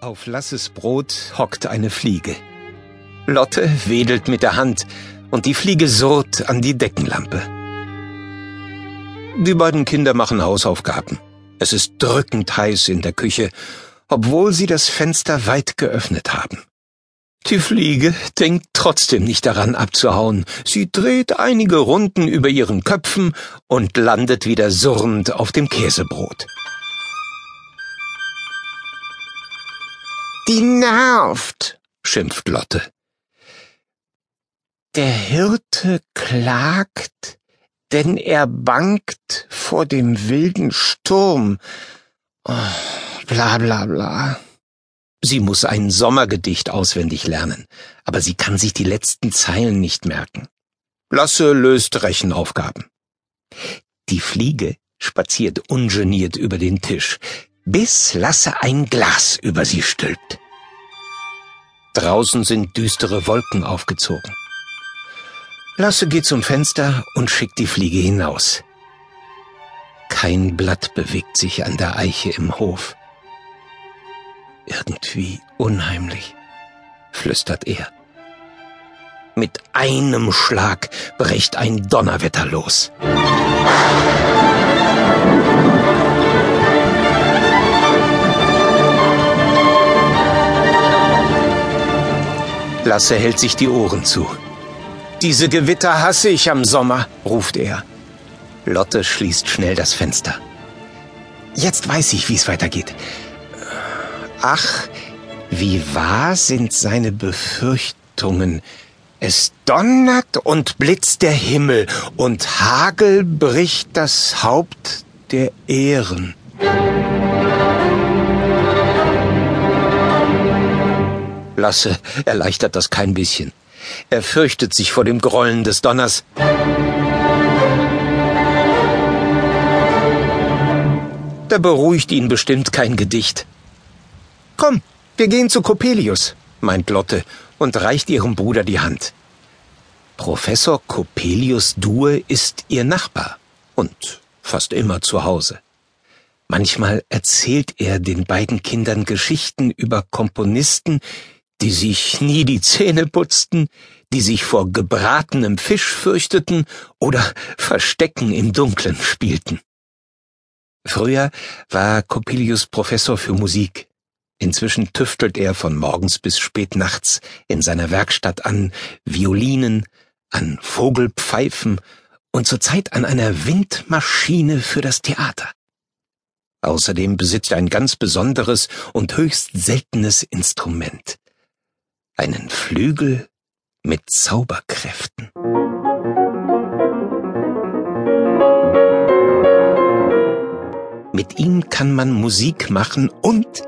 Auf Lasses Brot hockt eine Fliege. Lotte wedelt mit der Hand und die Fliege surrt an die Deckenlampe. Die beiden Kinder machen Hausaufgaben. Es ist drückend heiß in der Küche, obwohl sie das Fenster weit geöffnet haben. Die Fliege denkt trotzdem nicht daran abzuhauen. Sie dreht einige Runden über ihren Köpfen und landet wieder surrend auf dem Käsebrot. Die nervt, schimpft Lotte. Der Hirte klagt, denn er bangt vor dem wilden Sturm. Oh, bla bla bla. Sie muss ein Sommergedicht auswendig lernen, aber sie kann sich die letzten Zeilen nicht merken. Lasse löst Rechenaufgaben. Die Fliege spaziert ungeniert über den Tisch, bis Lasse ein Glas über sie stülpt. Draußen sind düstere Wolken aufgezogen. Lasse geht zum Fenster und schickt die Fliege hinaus. Kein Blatt bewegt sich an der Eiche im Hof. Irgendwie unheimlich, flüstert er. Mit einem Schlag bricht ein Donnerwetter los. Lasse hält sich die Ohren zu. Diese Gewitter hasse ich am Sommer, ruft er. Lotte schließt schnell das Fenster. Jetzt weiß ich, wie es weitergeht. Ach, wie wahr sind seine Befürchtungen. Es donnert und blitzt der Himmel, und Hagel bricht das Haupt der Ehren. Lasse erleichtert das kein bisschen. Er fürchtet sich vor dem Grollen des Donners. Da beruhigt ihn bestimmt kein Gedicht. Komm, wir gehen zu Coppelius, meint Lotte und reicht ihrem Bruder die Hand. Professor Coppelius Due ist ihr Nachbar und fast immer zu Hause. Manchmal erzählt er den beiden Kindern Geschichten über Komponisten, die sich nie die Zähne putzten, die sich vor gebratenem Fisch fürchteten oder Verstecken im Dunkeln spielten. Früher war Coppelius Professor für Musik. Inzwischen tüftelt er von morgens bis spät nachts in seiner Werkstatt an Violinen, an Vogelpfeifen und zurzeit an einer Windmaschine für das Theater. Außerdem besitzt er ein ganz besonderes und höchst seltenes Instrument einen Flügel mit Zauberkräften. Mit ihm kann man Musik machen und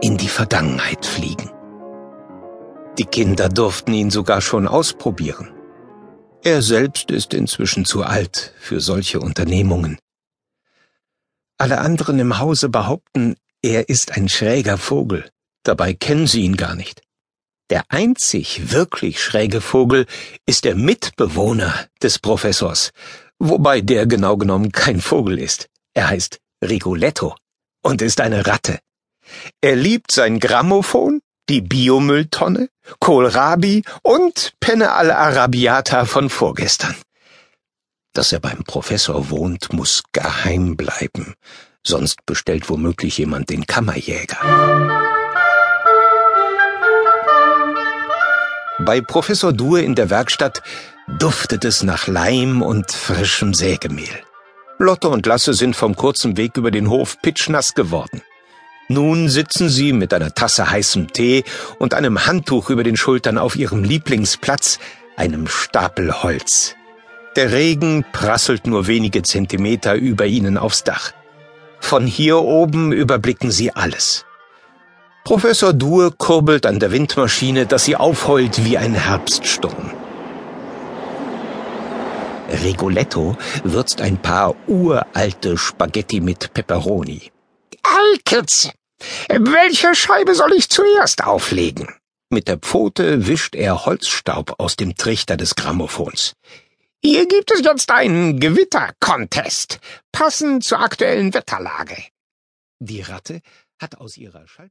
in die Vergangenheit fliegen. Die Kinder durften ihn sogar schon ausprobieren. Er selbst ist inzwischen zu alt für solche Unternehmungen. Alle anderen im Hause behaupten, er ist ein schräger Vogel, dabei kennen sie ihn gar nicht. Der einzig wirklich schräge Vogel ist der Mitbewohner des Professors, wobei der genau genommen kein Vogel ist. Er heißt Rigoletto und ist eine Ratte. Er liebt sein Grammophon, die Biomülltonne, Kohlrabi und Penne al-Arabiata von vorgestern. Dass er beim Professor wohnt, muss geheim bleiben, sonst bestellt womöglich jemand den Kammerjäger. Bei Professor Due in der Werkstatt duftet es nach Leim und frischem Sägemehl. Lotte und Lasse sind vom kurzen Weg über den Hof pitschnass geworden. Nun sitzen sie mit einer Tasse heißem Tee und einem Handtuch über den Schultern auf ihrem Lieblingsplatz, einem Stapel Holz. Der Regen prasselt nur wenige Zentimeter über ihnen aufs Dach. Von hier oben überblicken sie alles. Professor Due kurbelt an der Windmaschine, dass sie aufheult wie ein Herbststurm. Rigoletto würzt ein paar uralte Spaghetti mit Peperoni. Alkitz! Welche Scheibe soll ich zuerst auflegen? Mit der Pfote wischt er Holzstaub aus dem Trichter des Grammophons. Hier gibt es jetzt einen Gewitter-Contest, passend zur aktuellen Wetterlage. Die Ratte hat aus ihrer Schallplatte